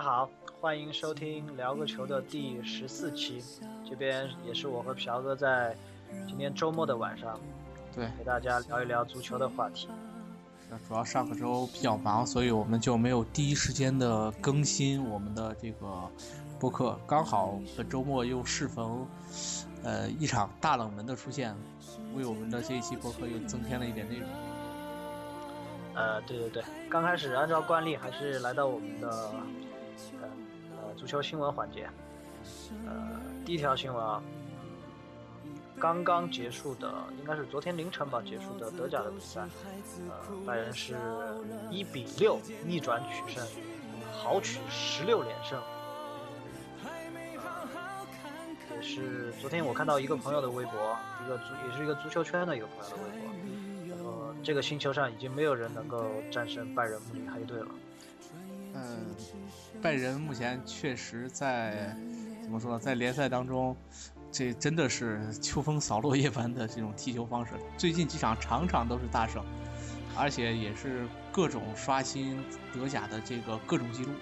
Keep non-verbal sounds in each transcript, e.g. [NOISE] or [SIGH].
家好，欢迎收听聊个球的第十四期，这边也是我和朴哥在今天周末的晚上，对，给大家聊一聊足球的话题。主要上个周比较忙，所以我们就没有第一时间的更新我们的这个播客。刚好本周末又适逢，呃，一场大冷门的出现，为我们的这一期播客又增添了一点内容。呃，对对对，刚开始按照惯例还是来到我们的呃呃足球新闻环节。呃，第一条新闻啊，刚刚结束的，应该是昨天凌晨吧结束的德甲的比赛，呃，拜仁是一比六逆转取胜，豪取十六连胜。也是昨天我看到一个朋友的微博，一个足也是一个足球圈的一个朋友的微博，然后这个星球上已经没有人能够战胜拜仁慕尼黑队了。嗯，拜仁目前确实在怎么说呢，在联赛当中，这真的是秋风扫落叶般的这种踢球方式。最近几场场场都是大胜，而且也是各种刷新德甲的这个各种记录。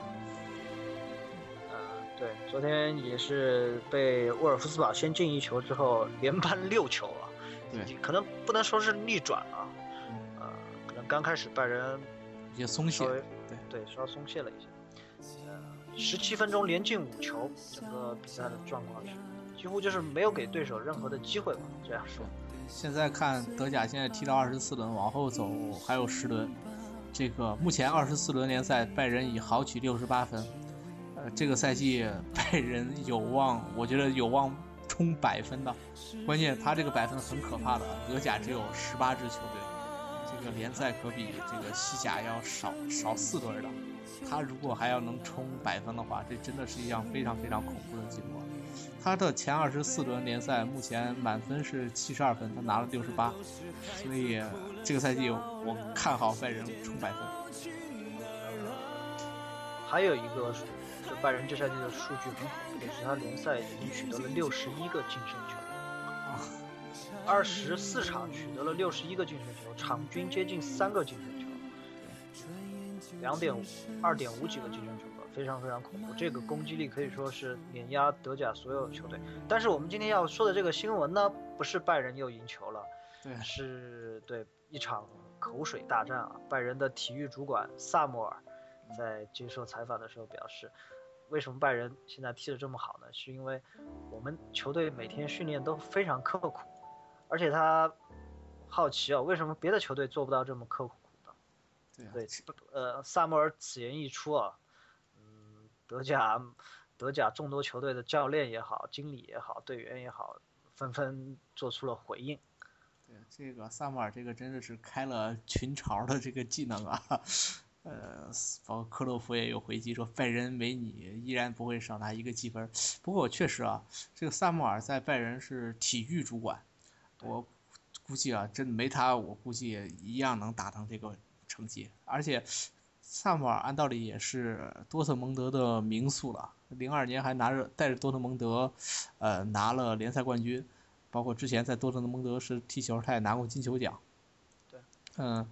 呃，对，昨天也是被沃尔夫斯堡先进一球之后连扳六球啊。对，可能不能说是逆转啊，呃，可能刚开始拜仁也松懈，对，稍微松懈了一些。呃，十七分钟连进五球，整个比赛的状况是几乎就是没有给对手任何的机会吧，这样说。现在看德甲现在踢到二十四轮，往后走还有十轮，这个目前二十四轮联赛拜仁已豪取六十八分，呃，这个赛季拜仁有望，我觉得有望。冲百分的，关键他这个百分很可怕的，德甲只有十八支球队，这个联赛可比这个西甲要少少四轮的。他如果还要能冲百分的话，这真的是一样非常非常恐怖的记录。他的前二十四轮联赛目前满分是七十二分，他拿了六十八，所以这个赛季我看好拜仁冲百分。还有一个是。拜仁这赛季的数据很好，也是，他联赛已经取得了六十一个净胜球，二十四场取得了六十一个净胜球，场均接近三个净胜球，两点五、二点五几个净胜球吧，非常非常恐怖。这个攻击力可以说是碾压德甲所有球队。但是我们今天要说的这个新闻呢，不是拜仁又赢球了，对，是对一场口水大战啊。拜仁的体育主管萨默尔在接受采访的时候表示。为什么拜仁现在踢得这么好呢？是因为我们球队每天训练都非常刻苦，而且他好奇啊，为什么别的球队做不到这么刻苦的？对，呃，萨默尔此言一出啊，嗯，德甲德甲众多球队的教练也好，经理也好，队员也好，纷纷做出了回应。对，这个萨默尔这个真的是开了群嘲的这个技能啊。呃，包括克洛夫也有回击说，拜仁没你依然不会少拿一个积分。不过我确实啊，这个萨穆尔在拜仁是体育主管，我估计啊，真没他，我估计也一样能达成这个成绩。而且萨姆尔按道理也是多特蒙德的名宿了，零二年还拿着带着多特蒙德，呃，拿了联赛冠军，包括之前在多特蒙德是踢球，他也拿过金球奖。对，嗯，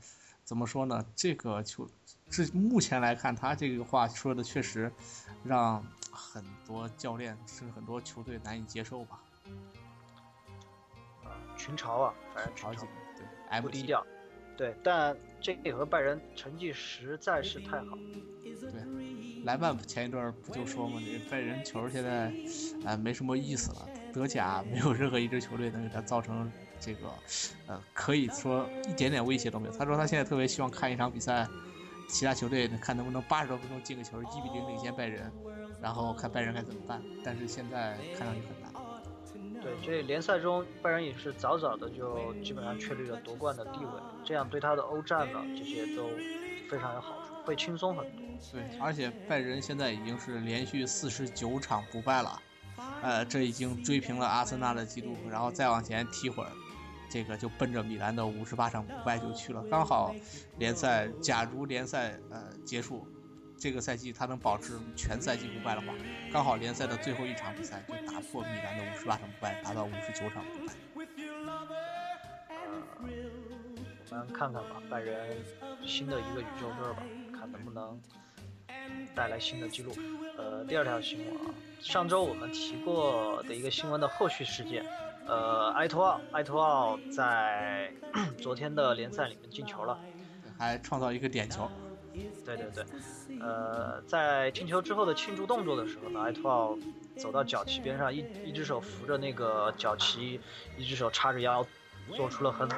怎么说呢？这个球。这目前来看，他这个话说的确实让很多教练甚至很多球队难以接受吧。群嘲啊，反正群嘲，对，不低调，对，但这个和拜仁成绩实在是太好。对，莱万前一段不就说嘛，这拜仁球现在啊没什么意思了，德甲没有任何一支球队能给他造成这个呃可以说一点点威胁都没有。他说他现在特别希望看一场比赛。其他球队看能不能八十多分钟进个球，一比零领先拜仁，然后看拜仁该怎么办。但是现在看上去很难。对，所以联赛中拜仁也是早早的就基本上确立了夺冠的地位，这样对他的欧战呢这些都非常有好处，会轻松很多。对，而且拜仁现在已经是连续四十九场不败了，呃，这已经追平了阿森纳的记录，然后再往前踢会儿。这个就奔着米兰的五十八场不败就去了，刚好联赛，假如联赛呃结束，这个赛季他能保持全赛季不败的话，刚好联赛的最后一场比赛就打破米兰的五十八场不败，达到五十九场不败。我们看看吧，拜仁新的一个宇宙队吧，看能不能带来新的记录。呃，第二条新闻啊，上周我们提过的一个新闻的后续事件，呃，埃托奥，埃托奥在 [CLEARS THROAT] 昨天的联赛里面进球了，还创造一个点球。对对对，呃，在进球之后的庆祝动作的时候呢，埃托奥走到脚旗边上，一一只手扶着那个脚旗，一只手叉着腰。做出了很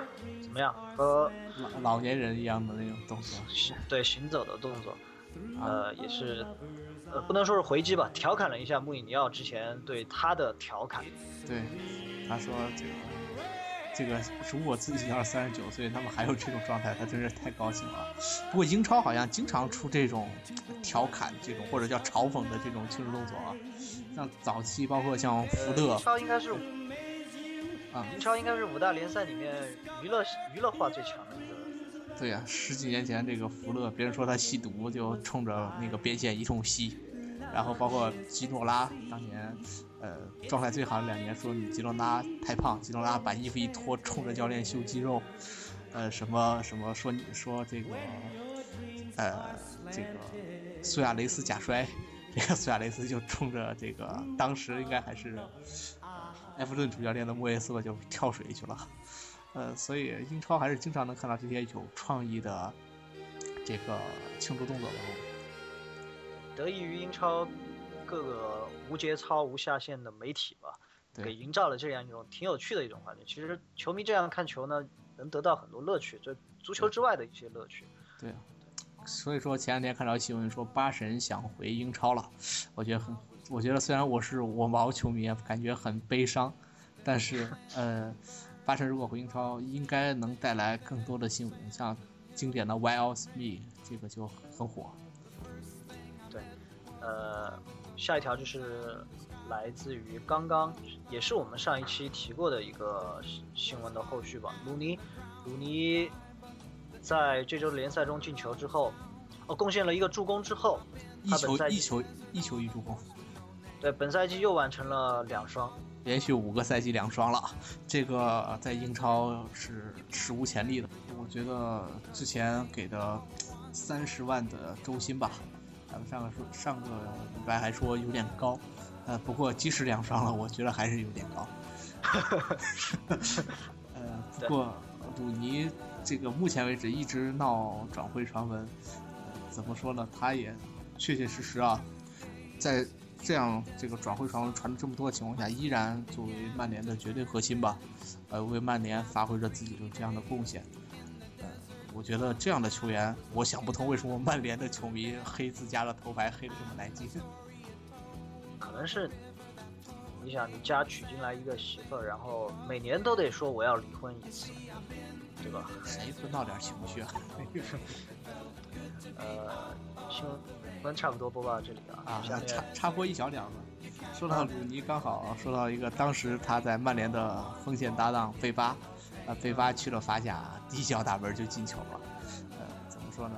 怎么样和老老年人一样的那种动作，行对行走的动作，呃也是，呃不能说是回击吧，调侃了一下穆里尼奥之前对他的调侃。对，他说这个这个如果自己要是三十九岁，他们还有这种状态，他真是太高兴了。不过英超好像经常出这种调侃这种或者叫嘲讽的这种庆祝动作啊，像早期包括像福特。英超应该是。啊，英超应该是五大联赛里面娱乐娱乐化最强的一个。对呀，十几年前这个福勒，别人说他吸毒，就冲着那个边线一通吸。然后包括基诺拉当年，呃，状态最好的两年，说你吉诺拉太胖，吉诺拉把衣服一脱，冲着教练秀肌肉。呃，什么什么说你说这个，呃，这个苏亚雷斯假摔，这个苏亚雷斯就冲着这个当时应该还是。埃弗顿主教练的莫耶斯就跳水去了，呃，所以英超还是经常能看到这些有创意的这个庆祝动作吧。得益于英超各个无节操、无下限的媒体吧，给营造了这样一种挺有趣的一种环境。其实球迷这样看球呢，能得到很多乐趣，就足球之外的一些乐趣。对，所以说前两天看到新闻说八神想回英超了，我觉得很。我觉得虽然我是我毛球迷，感觉很悲伤，但是 [LAUGHS] 呃，八神如果回英超，应该能带来更多的新闻，像经典的 Why Else Me 这个就很火。对，呃，下一条就是来自于刚刚也是我们上一期提过的一个新闻的后续吧。鲁尼，鲁尼在这周联赛中进球之后，哦，贡献了一个助攻之后，一球一球一球一助攻。对，本赛季又完成了两双，连续五个赛季两双了，这个在英超是史无前例的。我觉得之前给的三十万的周薪吧，咱们上个说上个礼拜还说有点高，呃，不过即使两双了，我觉得还是有点高。呃，不过鲁尼这个目前为止一直闹转会传闻，怎么说呢？他也确确实实啊，在。这样，这个转会传闻传了这么多的情况下，依然作为曼联的绝对核心吧，呃，为曼联发挥着自己的这样的贡献。呃，我觉得这样的球员，我想不通为什么曼联的球迷黑自家的头牌黑的这么来劲。[LAUGHS] 可能是，你想你家娶进来一个媳妇儿，然后每年都得说我要离婚一次，对吧？谁会闹点情绪啊？[LAUGHS] 呃，新闻差不多播报到这里啊，啊，插插播一小点吧。说到鲁尼，刚好说到一个，当时他在曼联的锋线搭档费巴，呃，费巴去了法甲，第一脚打门就进球了。呃，怎么说呢？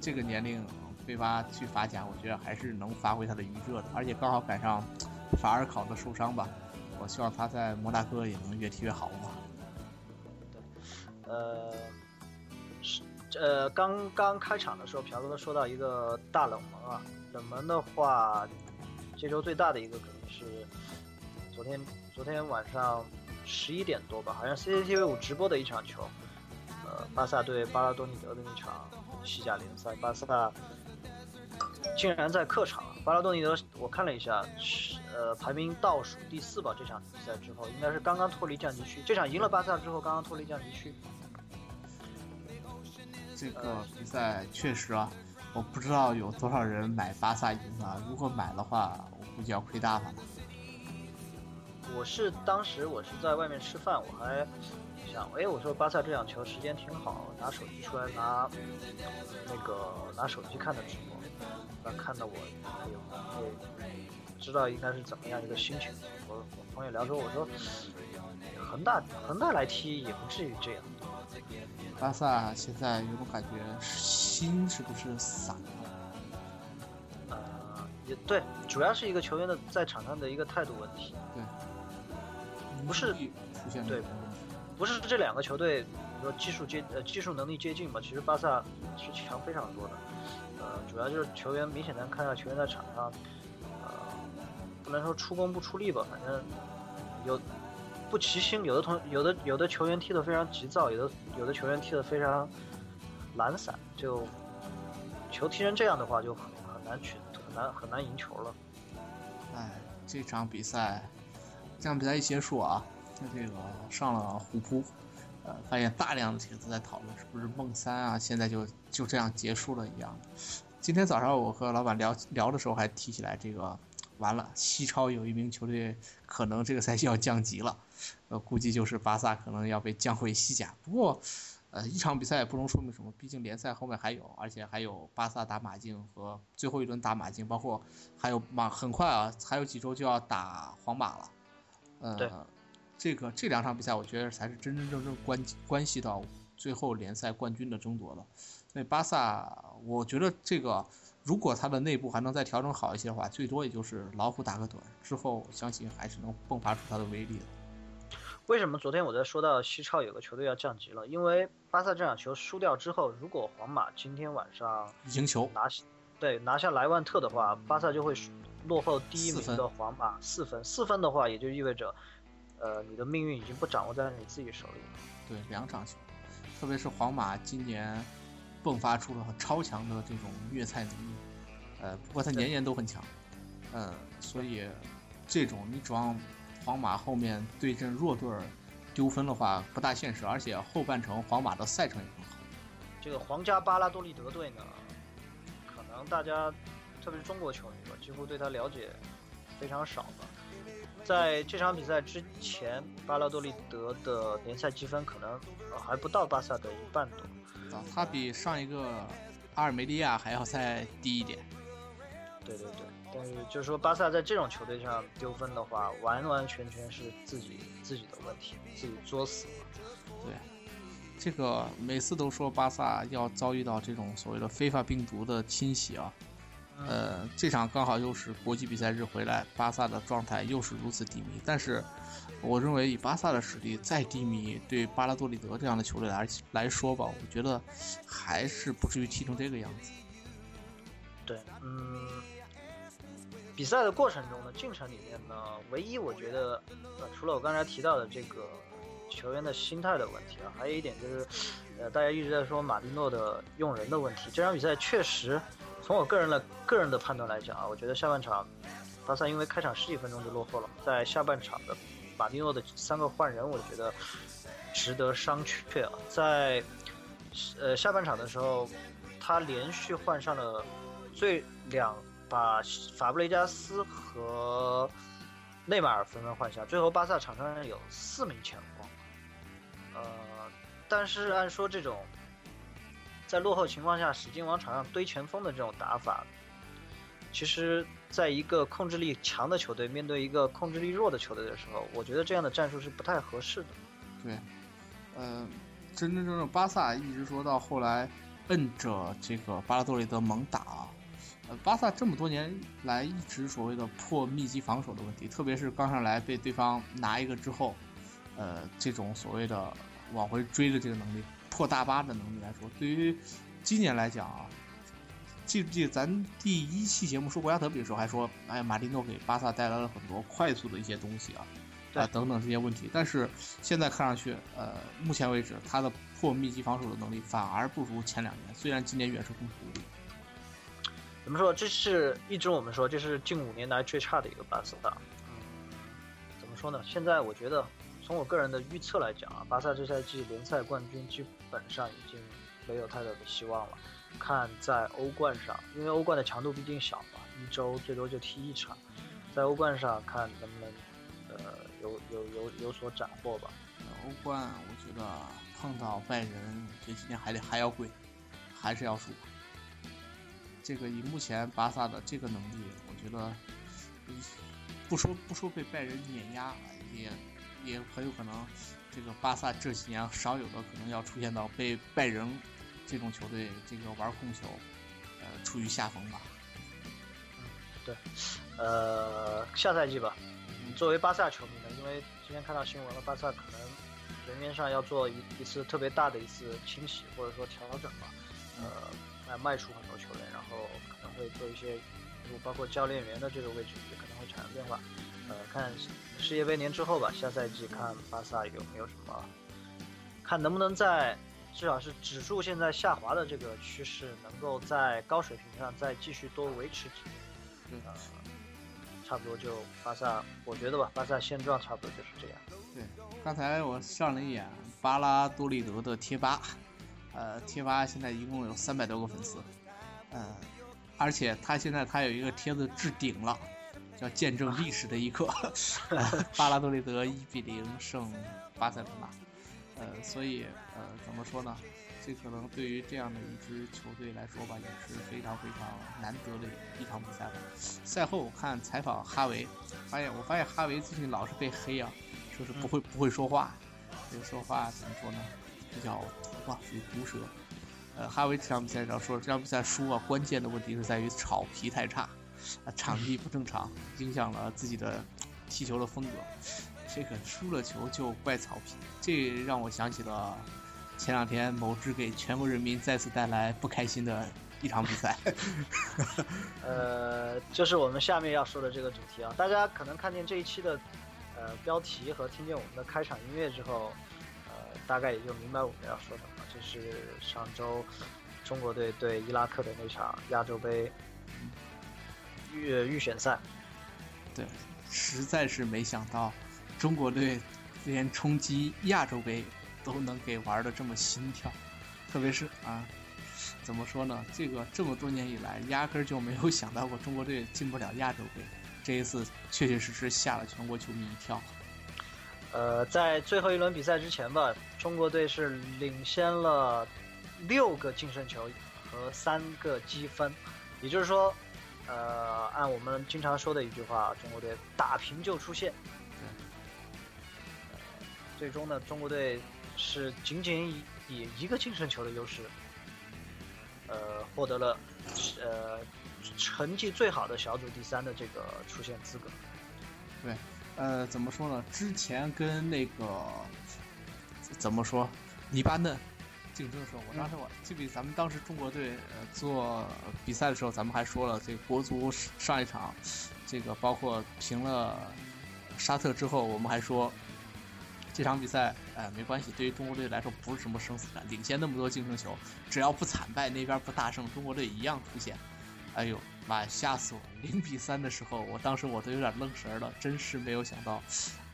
这个年龄，费巴去法甲，我觉得还是能发挥他的余热的，而且刚好赶上法尔考的受伤吧。我希望他在摩纳哥也能越踢越好吧。对，呃。呃，刚刚开场的时候，朴哥说到一个大冷门啊，冷门的话，这周最大的一个肯定是昨天昨天晚上十一点多吧，好像 CCTV 五直播的一场球，呃，巴萨对巴拉多尼德的那场西甲联赛，巴萨竟然在客场，巴拉多尼德我看了一下，呃，排名倒数第四吧，这场比赛之后应该是刚刚脱离降级区，这场赢了巴萨之后刚刚脱离降级区。这个比赛确实啊，我不知道有多少人买巴萨赢了。如果买的话，我估计要亏大发了。我是当时我是在外面吃饭，我还想，哎，我说巴萨这场球时间挺好，拿手机出来拿那个拿手机看的直播，那看到我哎呦，会知道应该是怎么样一个心情。我我朋友聊说，我说恒大恒大来踢也不至于这样。巴萨现在有种感觉，心是不是散了？也对，主要是一个球员的在场上的一个态度问题。对，不是出现对，不是这两个球队，你说技术接呃技术能力接近吧？其实巴萨是强非常多的。呃，主要就是球员明显能看到球员在场上，呃，不能说出工不出力吧，反正有不齐心，有的同有的有的球员踢得非常急躁，有的有的球员踢得非常懒散，就球踢成这样的话，就很很难取很难很难赢球了。哎，这场比赛，这场比赛一结束啊，这个上了虎扑，呃，发现大量的帖子在讨论是不是梦三啊，现在就就这样结束了一样。今天早上我和老板聊聊的时候还提起来这个，完了，西超有一名球队可能这个赛季要降级了，呃，估计就是巴萨可能要被降回西甲。不过，呃，一场比赛也不能说明什么，毕竟联赛后面还有，而且还有巴萨打马竞和最后一轮打马竞，包括还有马很快啊，还有几周就要打皇马了。呃，这个这两场比赛我觉得才是真真正正关关系到最后联赛冠军的争夺了。所以巴萨，我觉得这个如果他的内部还能再调整好一些的话，最多也就是老虎打个盹，之后相信还是能迸发出他的威力的。为什么昨天我在说到西超有个球队要降级了？因为巴萨这场球输掉之后，如果皇马今天晚上赢球拿下，对拿下莱万特的话，巴萨就会落后第一名的皇马四分。四分的话，也就意味着，呃，你的命运已经不掌握在你自己手里了。对，两场球，特别是皇马今年迸发出了超强的这种虐菜能力，呃，不过他年年都很强，嗯，所以这种你指望。皇马后面对阵弱队丢分的话不大现实，而且后半程皇马的赛程也很好。这个皇家巴拉多利德队呢，可能大家特别是中国球迷吧，几乎对他了解非常少吧。在这场比赛之前，巴拉多利德的联赛积分可能还不到巴萨的一半多。啊，他比上一个阿尔梅利亚还要再低一点。对对对。但是就是说，巴萨在这种球队上丢分的话，完完全全是自己自己的问题，自己作死了。对，这个每次都说巴萨要遭遇到这种所谓的非法病毒的侵袭啊，呃，这场刚好又是国际比赛日回来，巴萨的状态又是如此低迷。但是，我认为以巴萨的实力再低迷，对巴拉多里德这样的球队来来说吧，我觉得还是不至于踢成这个样子。对，嗯。比赛的过程中呢，进程里面呢，唯一我觉得，呃，除了我刚才提到的这个球员的心态的问题啊，还有一点就是，呃，大家一直在说马蒂诺的用人的问题。这场比赛确实，从我个人的个人的判断来讲啊，我觉得下半场，巴萨因为开场十几分钟就落后了，在下半场的马蒂诺的三个换人，我觉得值得商榷啊。在呃下半场的时候，他连续换上了最两。把法布雷加斯和内马尔纷纷换下，最后巴萨场上有四名前锋。呃，但是按说这种在落后情况下使劲往场上堆前锋的这种打法，其实在一个控制力强的球队面对一个控制力弱的球队的时候，我觉得这样的战术是不太合适的。对，呃，真真正正巴萨一直说到后来摁着这个巴拉多里德猛打。呃，巴萨这么多年来一直所谓的破密集防守的问题，特别是刚上来被对方拿一个之后，呃，这种所谓的往回追的这个能力，破大巴的能力来说，对于今年来讲啊，记不记得咱第一期节目说国家德比的时候还说，哎呀，马蒂诺给巴萨带来了很多快速的一些东西啊，啊等等这些问题，但是现在看上去，呃，目前为止他的破密集防守的能力反而不如前两年，虽然今年远射更独立。怎么说？这是一直我们说这是近五年来最差的一个巴萨。嗯，怎么说呢？现在我觉得，从我个人的预测来讲啊，巴萨这赛季联赛冠军基本上已经没有太大的希望了。看在欧冠上，因为欧冠的强度毕竟小嘛，一周最多就踢一场，在欧冠上看能不能呃有有有有所斩获吧。欧冠我觉得碰到拜仁，这几年还得还要跪，还是要输。这个以目前巴萨的这个能力，我觉得，不说不说被拜仁碾压，也也很有可能，这个巴萨这几年少有的可能要出现到被拜仁这种球队这个玩控球，呃，处于下风吧。嗯对，呃，下赛季吧。作为巴萨球迷呢，因为今天看到新闻了，巴萨可能人员上要做一一次特别大的一次清洗或者说调整吧，呃，来卖出很多球员，然后可能会做一些，包括教练员的这个位置也可能会产生变化。呃，看世界杯年之后吧，下赛季看巴萨有没有什么，看能不能在至少是指数现在下滑的这个趋势，能够在高水平上再继续多维持几年。呃，差不多就巴萨，我觉得吧，巴萨现状差不多就是这样。对，刚才我上了一眼巴拉多利德的贴吧，呃，贴吧现在一共有三百多个粉丝，呃，而且他现在他有一个帖子置顶了。叫见证历史的一刻，[LAUGHS] 巴拉多利德一比零胜巴塞罗那，呃，所以呃，怎么说呢？这可能对于这样的一支球队来说吧，也是非常非常难得的一场比赛吧。赛后我看采访哈维，发现我发现哈维最近老是被黑啊，说是不会不会说话，这个说话怎么说呢？比较毒吧，属于毒舌。呃，哈维这场比赛要说这场比赛输啊，关键的问题是在于草皮太差。场地不正常，影响了自己的踢球的风格。这个输了球就怪草皮，这让我想起了前两天某支给全国人民再次带来不开心的一场比赛。[LAUGHS] 呃，就是我们下面要说的这个主题啊，大家可能看见这一期的呃标题和听见我们的开场音乐之后，呃，大概也就明白我们要说什么。就是上周中国队对伊拉克的那场亚洲杯。预预选赛，对，实在是没想到，中国队连冲击亚洲杯都能给玩的这么心跳，特别是啊，怎么说呢？这个这么多年以来，压根就没有想到过中国队进不了亚洲杯，这一次确确实实吓了全国球迷一跳。呃，在最后一轮比赛之前吧，中国队是领先了六个净胜球和三个积分，也就是说。呃，按我们经常说的一句话，中国队打平就出线。最终呢，中国队是仅仅以以一个净胜球的优势，呃，获得了呃成绩最好的小组第三的这个出线资格。对，呃，怎么说呢？之前跟那个怎么说，黎巴嫩。竞争的时候，我当时我记不记得咱们当时中国队呃做比赛的时候，咱们还说了这国足上一场，这个包括平了沙特之后，我们还说这场比赛哎没关系，对于中国队来说不是什么生死战，领先那么多净胜球，只要不惨败，那边不大胜，中国队一样出线。哎呦妈，吓死我！零比三的时候，我当时我都有点愣神了，真是没有想到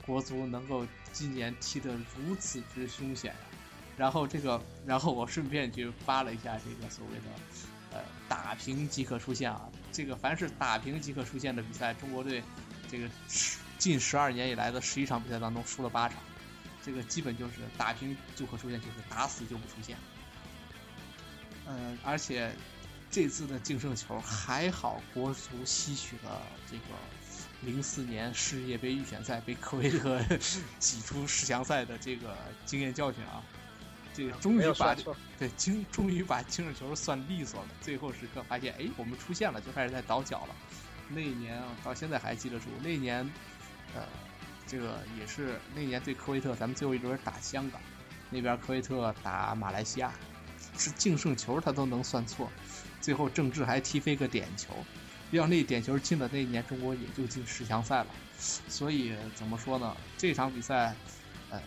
国足能够今年踢得如此之凶险呀。然后这个，然后我顺便去扒了一下这个所谓的，呃，打平即可出线啊。这个凡是打平即可出线的比赛，中国队这个十近十二年以来的十一场比赛当中输了八场，这个基本就是打平就可出线，就是打死就不出线。嗯，而且这次的净胜球还好，国足吸取了这个零四年世界杯预选赛被科威特 [LAUGHS] 挤出十强赛的这个经验教训啊。这个终于把对，精终于把净胜球算利索了。最后时刻发现，哎，我们出现了，就开始在倒脚了。那一年啊，到现在还记得住。那一年，呃，这个也是那年对科威特，咱们最后一轮打香港，那边科威特打马来西亚，是净胜球他都能算错。最后郑智还踢飞个点球，要那点球进了，那一年中国也就进十强赛了。所以怎么说呢？这场比赛，呃，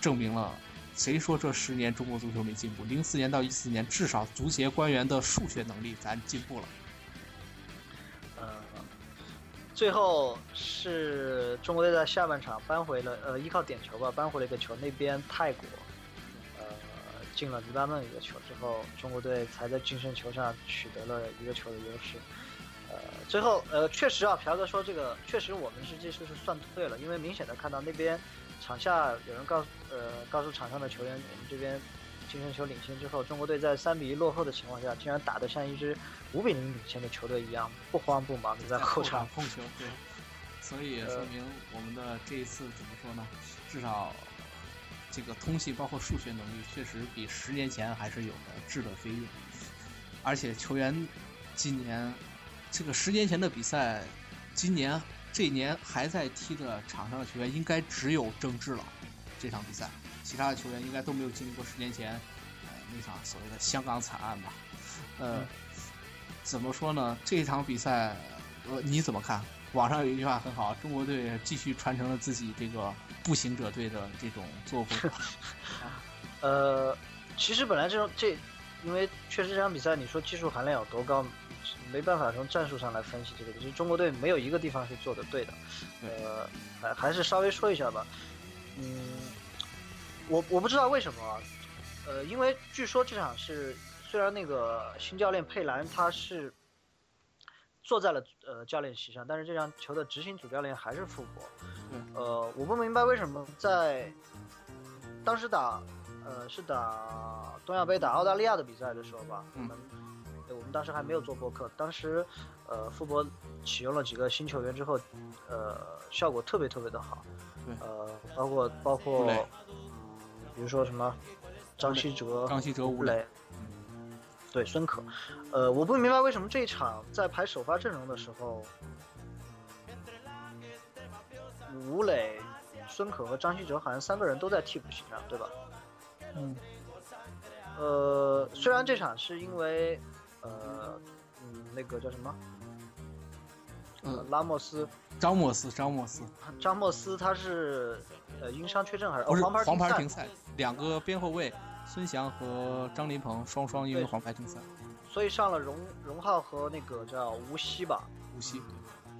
证明了。谁说这十年中国足球没进步？零四年到一四年，至少足协官员的数学能力咱进步了。呃，最后是中国队在下半场扳回了，呃，依靠点球吧，扳回了一个球。那边泰国，呃，进了黎巴嫩一个球之后，中国队才在净胜球上取得了一个球的优势。呃，最后，呃，确实啊，朴哥说这个，确实我们是技术是算对了，因为明显的看到那边。场下有人告诉呃告诉场上的球员，我们这边净胜球领先之后，中国队在三比一落后的情况下，竟然打得像一支五比零领先的球队一样，[LAUGHS] 不慌不忙的在后场控球。对，所以也说明我们的这一次怎么说呢？至少这个通信包括数学能力，确实比十年前还是有的质的飞跃。而且球员今年这个十年前的比赛，今年这一年还在踢的场上的球员，应该只有郑智了。这场比赛，其他的球员应该都没有经历过十年前呃那场所谓的香港惨案吧？呃，怎么说呢？这场比赛，呃，你怎么看？网上有一句话很好，中国队继续传承了自己这个步行者队的这种作风。[LAUGHS] 呃，其实本来这种这，因为确实这场比赛，你说技术含量有多高，没办法从战术上来分析这个。就是中国队没有一个地方是做的对的。呃，还还是稍微说一下吧。嗯，我我不知道为什么，呃，因为据说这场是虽然那个新教练佩兰他是坐在了呃教练席上，但是这场球的执行主教练还是傅博。呃，我不明白为什么在当时打。呃，是打东亚杯打澳大利亚的比赛的时候吧，我们我们当时还没有做播客，当时呃，傅博启用了几个新球员之后，呃，效果特别特别的好，呃，包括包括，比如说什么张稀哲、张稀哲、吴磊，对孙可，呃，我不明白为什么这一场在排首发阵容的时候，吴磊、孙可和张稀哲好像三个人都在替补席上，对吧？嗯，呃，虽然这场是因为，呃，嗯，那个叫什么，呃，拉莫斯，张莫斯，张莫斯，张莫斯他是呃因伤缺阵还是不是黄牌黄牌停赛？两个边后卫孙祥和张琳芃双双因为黄牌停赛，所以上了荣荣浩和那个叫吴曦吧，吴曦，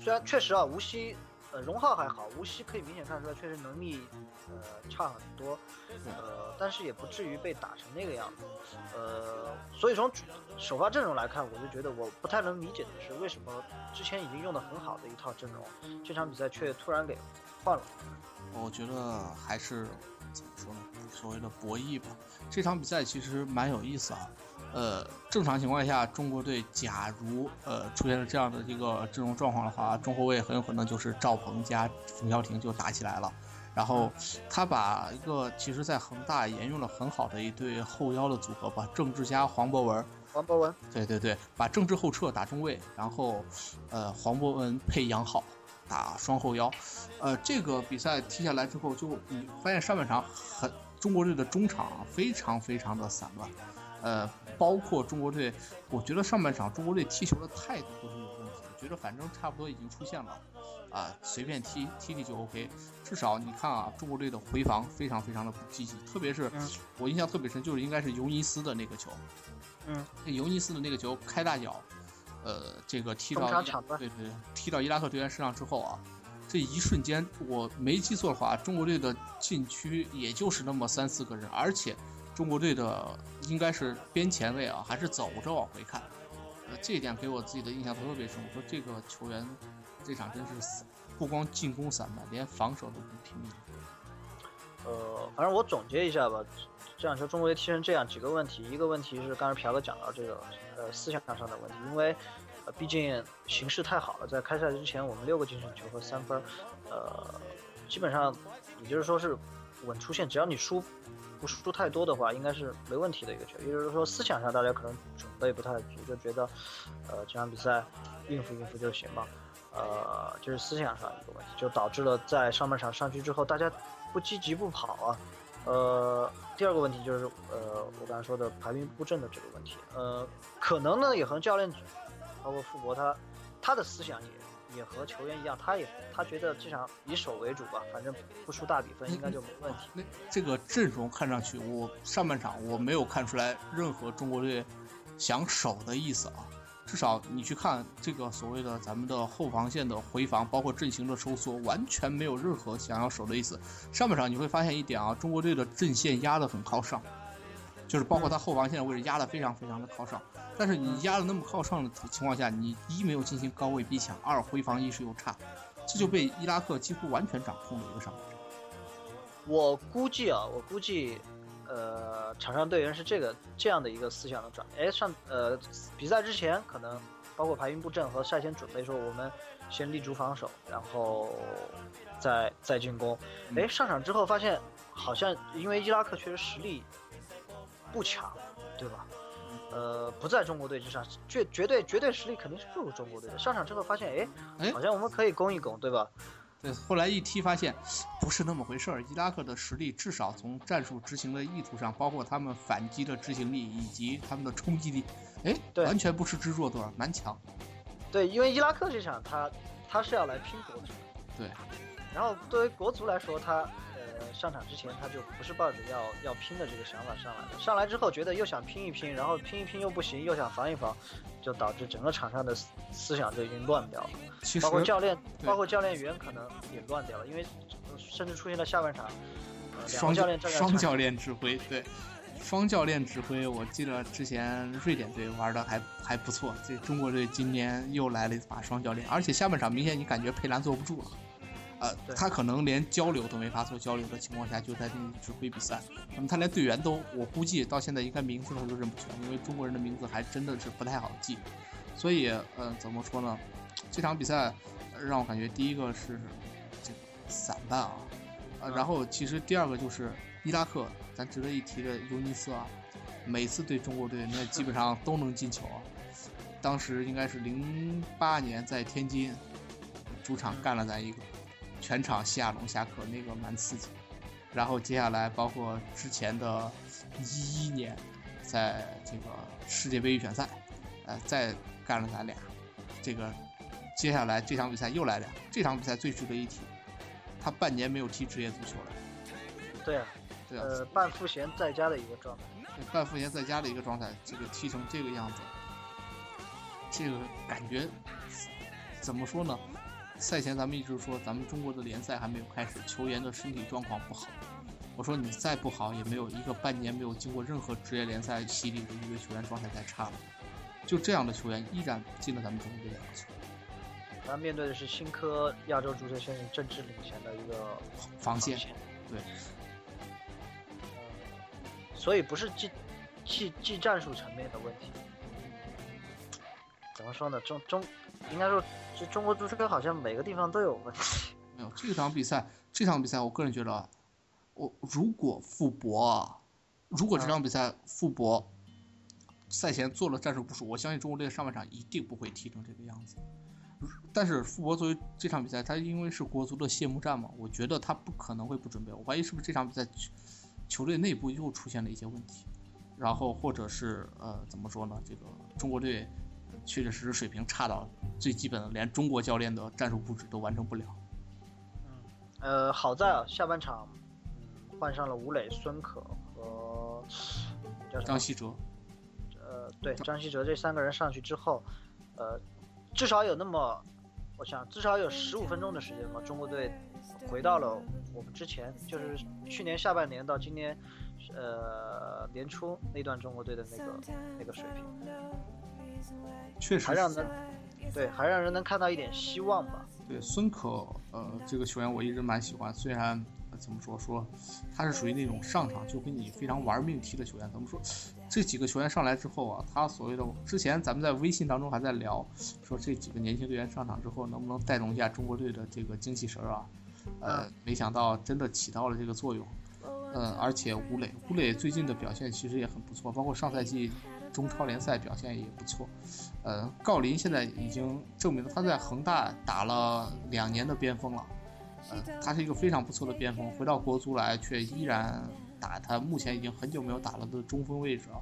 虽然确实啊，吴曦。呃，荣浩还好，无锡可以明显看出来，确实能力，呃，差很多，呃，但是也不至于被打成那个样子，呃，所以从首发阵容来看，我就觉得我不太能理解的是，为什么之前已经用的很好的一套阵容，这场比赛却突然给换了？我觉得还是怎么说呢，所谓的博弈吧。这场比赛其实蛮有意思啊。呃，正常情况下，中国队假如呃出现了这样的一个阵容状况的话，中后卫很有可能就是赵鹏加冯潇霆就打起来了。然后他把一个其实在恒大沿用了很好的一对后腰的组合吧，郑智加黄博文。黄博文。对对对，把郑智后撤打中卫，然后呃黄博文配杨浩打双后腰。呃，这个比赛踢下来之后，就你发现上半场很中国队的中场非常非常的散乱。呃，包括中国队，我觉得上半场中国队踢球的态度都是有问题。的觉得反正差不多已经出现了，啊，随便踢踢踢就 OK。至少你看啊，中国队的回防非常非常的不积极，特别是我印象特别深，就是应该是尤尼斯的那个球，嗯，尤尼斯的那个球开大脚，呃，这个踢到对对，踢到伊拉克队员身上之后啊，这一瞬间我没记错的话，中国队的禁区也就是那么三四个人，而且。中国队的应该是边前卫啊，还是走着往回看，呃，这一点给我自己的印象特别深。我说这个球员这场真是不光进攻散漫，连防守都不拼命。呃，反正我总结一下吧，这场球中国队踢成这样几个问题，一个问题是刚才朴哥讲到这个呃思想上的问题，因为呃毕竟形势太好了，在开赛之前我们六个净胜球和三分，呃，基本上也就是说是稳出线，只要你输。不输太多的话，应该是没问题的一个球。也就是说，思想上大家可能准备不太足，就觉得，呃，这场比赛应付应付就行吧。呃，就是思想上一个问题，就导致了在上半场上去之后，大家不积极不跑啊。呃，第二个问题就是，呃，我刚才说的排兵布阵的这个问题。呃，可能呢也和教练组，包括傅博他他的思想也。也和球员一样，他也他觉得这场以守为主吧，反正不输大比分应该就没问题。这个阵容看上去，我上半场我没有看出来任何中国队想守的意思啊。至少你去看这个所谓的咱们的后防线的回防，包括阵型的收缩，完全没有任何想要守的意思。上半场你会发现一点啊，中国队的阵线压得很靠上，就是包括他后防线的位置压得非常非常的靠上。但是你压的那么靠上的情况下，你一没有进行高位逼抢，二回防意识又差，这就被伊拉克几乎完全掌控了一个上半场。我估计啊，我估计，呃，场上队员是这个这样的一个思想的转变。哎，上呃比赛之前可能包括排兵布阵和赛前准备说，我们先立足防守，然后再再进攻。哎，上场之后发现好像因为伊拉克确实实力不强，对吧？呃，不在中国队之上，绝绝对绝对实力肯定是不如中国队的。上场之后发现，哎，哎好像我们可以攻一攻，对吧？对，后来一踢发现不是那么回事儿。伊拉克的实力至少从战术执行的意图上，包括他们反击的执行力以及他们的冲击力，哎，对完全不是知弱多少，蛮强。对，因为伊拉克这场他他是要来拼国足，对，然后对于国足来说，他呃上场之前他就不是抱着要要拼的这个想法上来的，上来之后觉得又想拼一拼，然后拼一拼又不行，又想防一防，就导致整个场上的思思想就已经乱掉了。包括教练，包括教练员可能也乱掉了，因为呃甚至出现了下半场，呃、双教练双教练指挥，对，双教练指挥，我记得之前瑞典队玩的还还不错，这中国队今年又来了一把双教练，而且下半场明显你感觉佩兰坐不住了。呃，他可能连交流都没法做交流的情况下，就在那里指挥比赛。那么他连队员都，我估计到现在应该名字他都认不全，因为中国人的名字还真的是不太好记。所以，呃，怎么说呢？这场比赛呃让我感觉第一个是这个散漫啊，呃，然后其实第二个就是伊拉克，咱值得一提的尤尼斯啊，每次对中国队那基本上都能进球啊。当时应该是零八年在天津主场干了咱一个，全场西亚龙下课，那个蛮刺激。然后接下来包括之前的一一年，在这个世界杯预选赛，呃，再干了咱俩，这个接下来这场比赛又来俩，这场比赛最值得一提，他半年没有踢职业足球了，对啊，对啊，呃，半赋闲在家的一个状态。对半赋闲在家的一个状态，这个踢成这个样子，这个感觉怎么说呢？赛前咱们一直说咱们中国的联赛还没有开始，球员的身体状况不好。我说你再不好，也没有一个半年没有经过任何职业联赛洗礼的一个球员状态太差了。就这样的球员依然进了咱们中国队的球，他面对的是新科亚洲足球先生政治领衔的一个防线线，对，呃，所以不是技技技战术层面的问题。怎么说呢？中中应该说，这中国足球好像每个地方都有问题。没有这场比赛，这场比赛我个人觉得啊，我如果傅博啊，如果这场比赛傅博赛前做了战术部署，我相信中国队上半场一定不会踢成这个样子。但是傅博作为这场比赛，他因为是国足的谢幕战嘛，我觉得他不可能会不准备。我怀疑是不是这场比赛球球队内部又出现了一些问题，然后或者是呃怎么说呢？这个中国队确确实实水平差到最基本的，连中国教练的战术布置都完成不了。嗯呃，好在啊，下半场，嗯，换上了吴磊、孙可和叫张稀哲，呃，对，张稀哲这三个人上去之后，呃，至少有那么，我想至少有十五分钟的时间吧，中国队回到了我们之前就是去年下半年到今年，呃年初那段中国队的那个那个水平，确实还让人对还让人能看到一点希望吧。对孙可，呃，这个球员我一直蛮喜欢。虽然、呃怎么说说，他是属于那种上场就跟你非常玩命踢的球员。怎么说？这几个球员上来之后啊，他所谓的之前咱们在微信当中还在聊，说这几个年轻队员上场之后能不能带动一下中国队的这个精气神儿啊？呃，没想到真的起到了这个作用。呃，而且吴磊，吴磊最近的表现其实也很不错，包括上赛季中超联赛表现也不错。呃，郜林现在已经证明了他在恒大打了两年的边锋了，呃，他是一个非常不错的边锋，回到国足来却依然打他目前已经很久没有打了的中锋位置啊，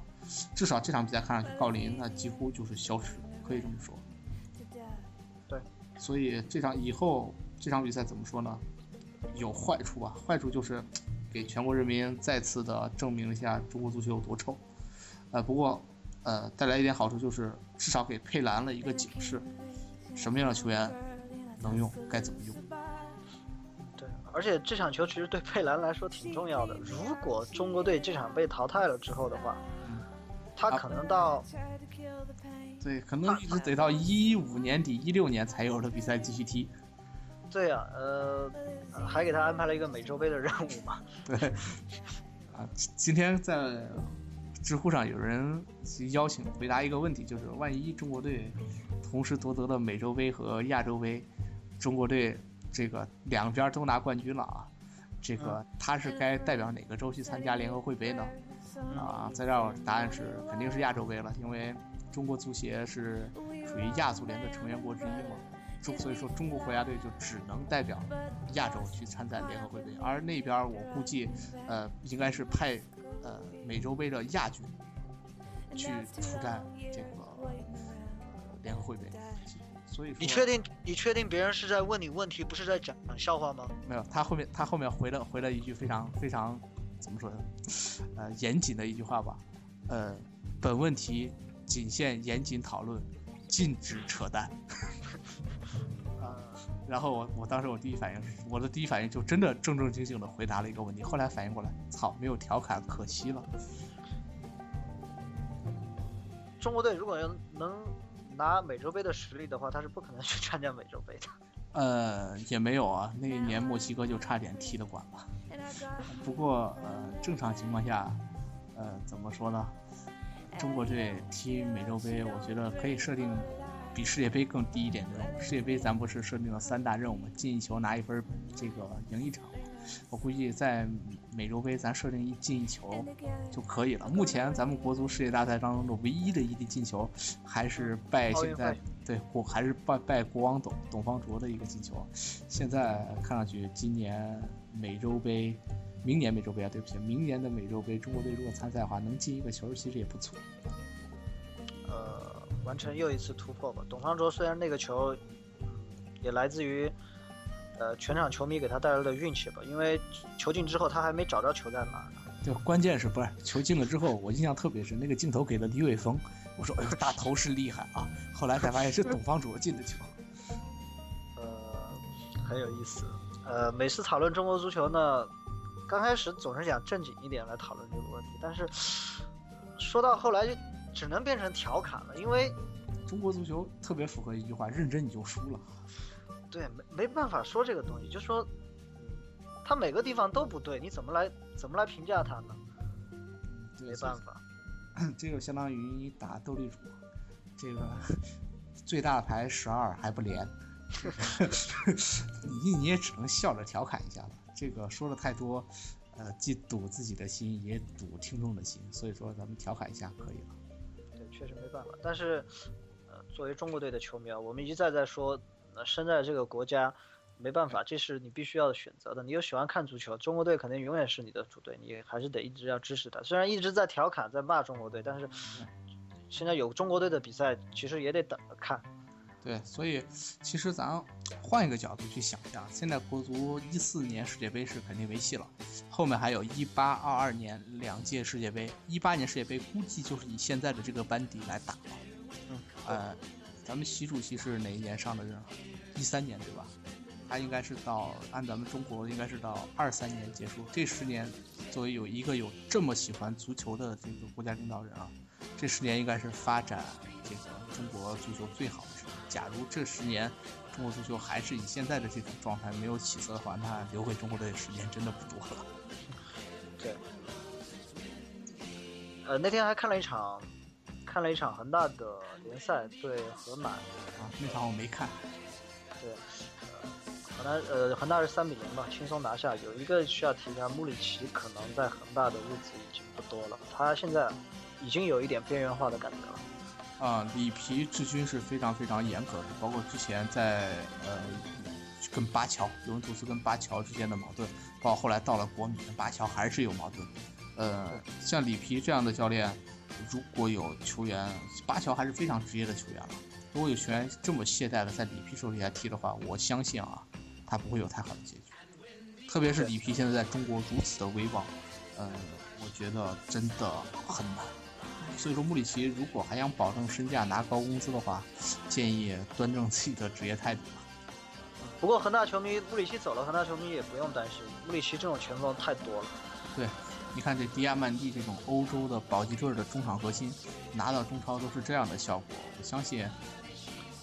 至少这场比赛看上去郜林那几乎就是消失，可以这么说。对，所以这场以后这场比赛怎么说呢？有坏处吧，坏处就是给全国人民再次的证明一下中国足球有多臭。呃，不过呃带来一点好处就是至少给佩兰了一个警示，什么样的球员能用，该怎么用。对，而且这场球其实对佩兰来说挺重要的。如果中国队这场被淘汰了之后的话，他可能到对，可能一直得到一五年底、一六年才有的比赛继续踢。对呀、呃，还给他安排了一个美洲杯的任务嘛。对，[LAUGHS] 啊，今天在知乎上有人邀请回答一个问题，就是万一中国队同时夺得了美洲杯和亚洲杯，中国队这个两边都拿冠军了啊，这个他是该代表哪个州去参加联合会杯呢？啊，在这儿答案是肯定是亚洲杯了，因为中国足协是属于亚足联的成员国之一嘛，中所以说中国国家队就只能代表亚洲去参赛联合会杯，而那边我估计，呃，应该是派呃美洲杯的亚军去出战这个联合会杯。所以说，你确定？你确定别人是在问你问题，不是在讲笑话吗？没有，他后面他后面回了回了一句非常非常怎么说呢？呃，严谨的一句话吧。呃，本问题仅限严谨讨论，禁止扯淡。啊，然后我我当时我第一反应是，我的第一反应就真的正正经经的回答了一个问题。后来反应过来，操，没有调侃，可惜了。中国队如果要能。拿美洲杯的实力的话，他是不可能去参加美洲杯的。呃，也没有啊，那一年墨西哥就差点踢了馆了。不过，呃，正常情况下，呃，怎么说呢？中国队踢美洲杯，我觉得可以设定比世界杯更低一点的任务。世界杯咱不是设定了三大任务吗？进一球拿一分，这个赢一场。我估计在美洲杯，咱设定一进一球就可以了。目前咱们国足世界大赛当中的唯一的一粒进球，还是拜现在对国还是拜拜国王董董方卓的一个进球。现在看上去，今年美洲杯，明年美洲杯啊，对不起，明年的美洲杯，中国队如果参赛的话，能进一个球其实也不错。呃，完成又一次突破吧。董方卓虽然那个球，也来自于。呃，全场球迷给他带来的运气吧，因为球进之后他还没找着球在哪呢。就关键是不是球进了之后，我印象特别深，那个镜头给了李玮峰，我说哎呦大头是厉害啊，后来才发现是董方卓进的球。[LAUGHS] 呃，很有意思。呃，每次讨论中国足球呢，刚开始总是想正经一点来讨论这个问题，但是说到后来就只能变成调侃了，因为中国足球特别符合一句话：认真你就输了。对，没没办法说这个东西，就说他每个地方都不对，你怎么来怎么来评价他呢？没办法，[CLEARS THROAT] 这就相当于你打斗地主，这个 [LAUGHS] 最大牌十二还不连，[LAUGHS] 你你也只能笑着调侃一下了。这个说的太多，呃，既堵自己的心，也堵听众的心，所以说咱们调侃一下可以了。对，确实没办法。但是，呃，作为中国队的球迷啊，我们一再在说。那身在这个国家，没办法，这是你必须要选择的。你又喜欢看足球，中国队肯定永远是你的主队，你还是得一直要支持他。虽然一直在调侃、在骂中国队，但是现在有中国队的比赛，其实也得等着看。对，所以其实咱换一个角度去想一下，现在国足一四年世界杯是肯定没戏了，后面还有一八、二二年两届世界杯，一八年世界杯估计就是以现在的这个班底来打了。嗯，呃。咱们习主席是哪一年上的任？一三年对吧？他应该是到按咱们中国应该是到二三年结束。这十年，作为有一个有这么喜欢足球的这个国家领导人啊，这十年应该是发展这个中国足球最好的。假如这十年中国足球还是以现在的这种状态没有起色的话，那留给中国队的时间真的不多了。对。呃，那天还看了一场。看了一场恒大的联赛对河马啊，那场我没看。对，呃，恒大呃恒大是三比零吧，轻松拿下。有一个需要提一下，穆里奇可能在恒大的日子已经不多了，他现在已经有一点边缘化的感觉了。啊，里皮治军是非常非常严格的，包括之前在呃跟巴乔尤文图斯跟巴乔之间的矛盾，包括后来到了国米，巴乔还是有矛盾。呃，像里皮这样的教练。如果有球员，巴乔还是非常职业的球员了。如果有球员这么懈怠的在里皮手底下踢的话，我相信啊，他不会有太好的结局。特别是里皮现在在中国如此的威望，呃，我觉得真的很难。所以说，穆里奇如果还想保证身价拿高工资的话，建议端正自己的职业态度吧。不过恒大球迷，穆里奇走了，恒大球迷也不用担心，穆里奇这种前锋太多了。对。你看这迪亚曼蒂这种欧洲的保级队的中场核心，拿到中超都是这样的效果。我相信，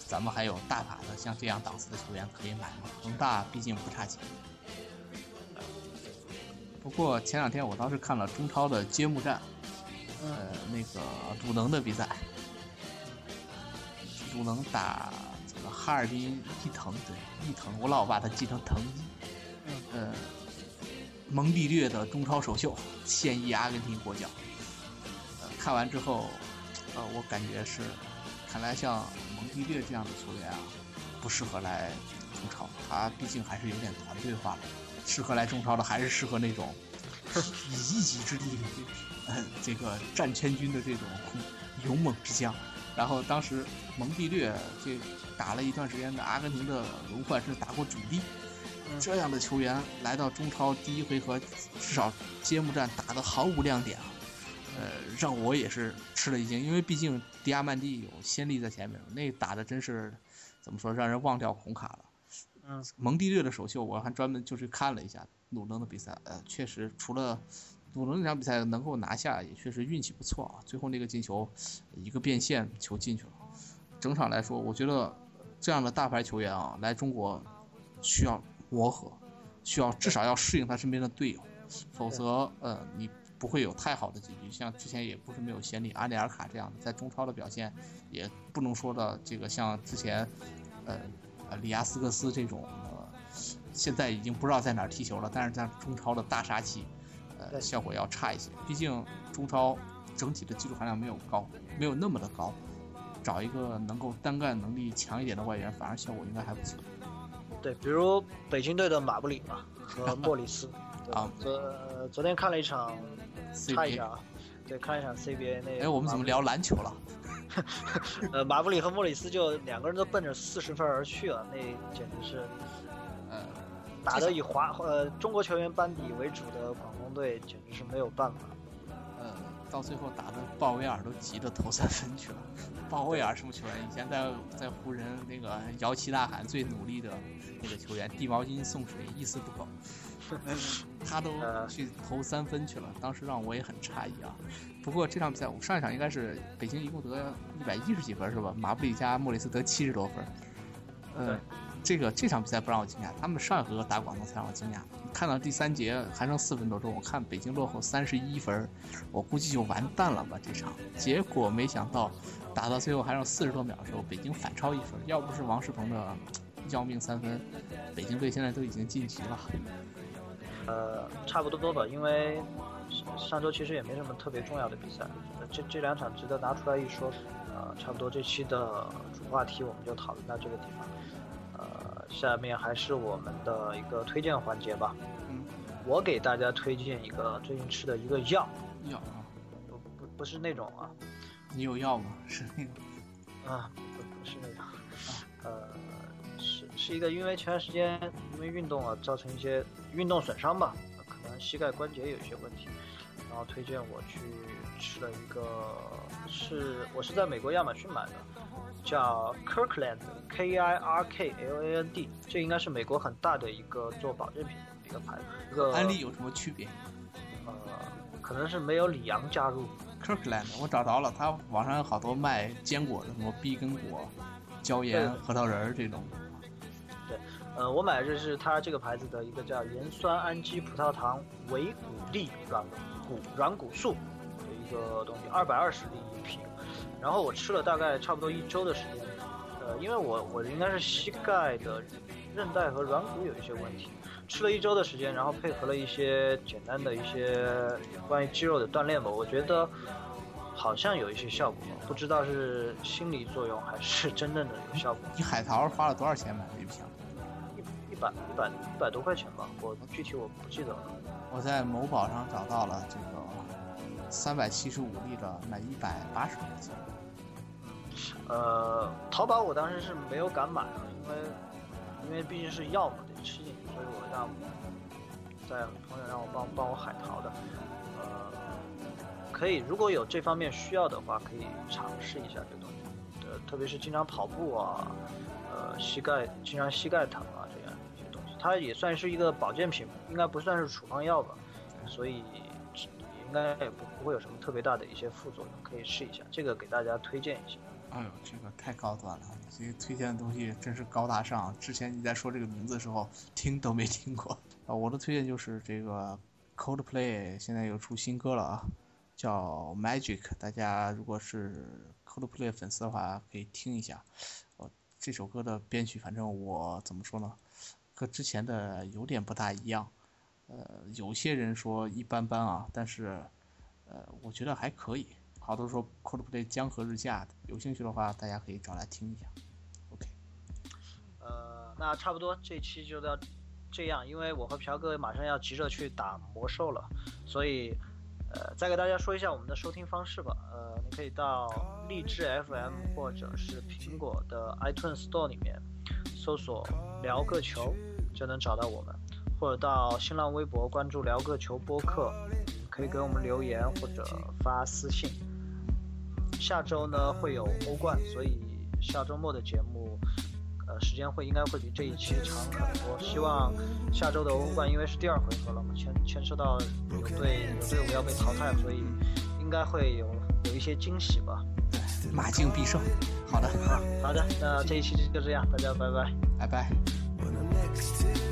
咱们还有大把的像这样档次的球员可以买嘛。恒大毕竟不差钱。不过前两天我倒是看了中超的揭幕战，呃，那个鲁能的比赛，鲁能打这个哈尔滨伊藤，对，伊藤，我老把它记成藤，呃。蒙蒂略的中超首秀，现役阿根廷国脚。呃，看完之后，呃，我感觉是，看来像蒙蒂略这样的球员啊，不适合来中超。他毕竟还是有点团队化了，适合来中超的还是适合那种以一己之力，呃，这个战千军的这种勇猛之将。然后当时蒙蒂略这打了一段时间的阿根廷的轮换，是打过主力。这样的球员来到中超第一回合，至少揭幕战打得毫无亮点啊，呃，让我也是吃了一惊，因为毕竟迪亚曼蒂有先例在前面，那打的真是怎么说，让人忘掉孔卡了。嗯，蒙蒂略的首秀我还专门就去看了一下鲁能的比赛，呃，确实除了鲁能那场比赛能够拿下，也确实运气不错啊。最后那个进球，一个变线球进去了。整场来说，我觉得这样的大牌球员啊，来中国需要。磨合，需要至少要适应他身边的队友，否则，呃，你不会有太好的结局。像之前也不是没有先例，阿内尔卡这样的，在中超的表现也不能说的这个像之前，呃，呃，里亚斯克斯这种，现在已经不知道在哪儿踢球了。但是在中超的大杀器，呃，效果要差一些。毕竟中超整体的技术含量没有高，没有那么的高，找一个能够单干能力强一点的外援，反而效果应该还不错。对，比如北京队的马布里嘛和 [LAUGHS] 莫里斯，[LAUGHS] 啊，昨昨天看了一场，看一下，对，看一场 CBA 那。哎，我们怎么聊篮球了？[LAUGHS] 呃，马布里和莫里斯就两个人都奔着四十分而去了，那简直是，呃，打的以华呃中国球员班底为主的广东队简直是没有办法。呃，到最后打的鲍威尔都急着投三分去了。鲍威尔什么球员？以前在在湖人那个摇旗呐喊最努力的那个球员，递毛巾送水一丝不苟，[LAUGHS] 他都去投三分去了。当时让我也很诧异啊。不过这场比赛，我上一场应该是北京一共得一百一十几分是吧？马布里加莫里斯得七十多分。嗯，这个这场比赛不让我惊讶，他们上一回合打广东才让我惊讶。看到第三节还剩四分多钟，我看北京落后三十一分，我估计就完蛋了吧这场。结果没想到。打到最后还剩四十多秒的时候，北京反超一分。要不是王仕鹏的要命三分，北京队现在都已经晋级了。呃，差不多吧，因为上周其实也没什么特别重要的比赛，这这两场值得拿出来一说。呃，差不多这期的主话题我们就讨论到这个地方。呃，下面还是我们的一个推荐环节吧。嗯，我给大家推荐一个最近吃的一个药。药啊？不不不是那种啊。你有药吗？是那个啊，不不是那个，呃，是是一个因为前段时间因为运动啊，造成一些运动损伤吧，可能膝盖关节有一些问题，然后推荐我去吃了一个，是我是在美国亚马逊买的，叫 Kirkland K I R K L A N D，这应该是美国很大的一个做保健品的一个牌子。一个安利有什么区别？呃，可能是没有李阳加入。Kirkland，我找着了，他网上有好多卖坚果的，什么碧根果、椒盐、核桃仁儿这种。对，呃，我买的这是它这个牌子的一个叫盐酸氨基葡萄糖维骨力软骨软骨素的一个东西，二百二十粒一瓶。然后我吃了大概差不多一周的时间，呃，因为我我应该是膝盖的韧带和软骨有一些问题。吃了一周的时间，然后配合了一些简单的一些关于肌肉的锻炼吧，我觉得好像有一些效果，不知道是心理作用还是真正的有效果。你海淘花了多少钱买的一瓶？一一百一百一百多块钱吧，我具体我不记得了。我在某宝上找到了这个三百七十五粒的，买一百八十块钱。呃，淘宝我当时是没有敢买啊，因为因为毕竟是药嘛，得吃进去。所以我让在朋友让我帮帮我海淘的，呃，可以，如果有这方面需要的话，可以尝试一下这东西，呃，特别是经常跑步啊，呃，膝盖经常膝盖疼啊，它也算是一个保健品，应该不算是处方药吧，所以应该也不不会有什么特别大的一些副作用，可以试一下，这个给大家推荐一下。哎呦，这个太高端了！你这些推荐的东西真是高大上。之前你在说这个名字的时候，听都没听过。啊，我的推荐就是这个 Coldplay 现在又出新歌了啊，叫 Magic。大家如果是 Coldplay 粉丝的话，可以听一下。哦，这首歌的编曲，反正我怎么说呢，和之前的有点不大一样。呃，有些人说一般般啊，但是呃，我觉得还可以。好多说 Coldplay 江河日下的，有兴趣的话，大家可以找来听一下。OK，呃，那差不多这期就到这样，因为我和朴哥马上要急着去打魔兽了，所以呃，再给大家说一下我们的收听方式吧。呃，你可以到荔枝 FM 或者是苹果的 iTunes Store 里面搜索“聊个球”，就能找到我们，或者到新浪微博关注“聊个球播客”，可以给我们留言或者发私信。下周呢会有欧冠，所以下周末的节目，呃，时间会应该会比这一期长很多。希望下周的欧冠，因为是第二回合了嘛，牵牵涉到有队有队伍要被淘汰，所以应该会有有一些惊喜吧。马竞必胜。好的，好好的，那这一期就这样，大家拜拜，拜拜。next. to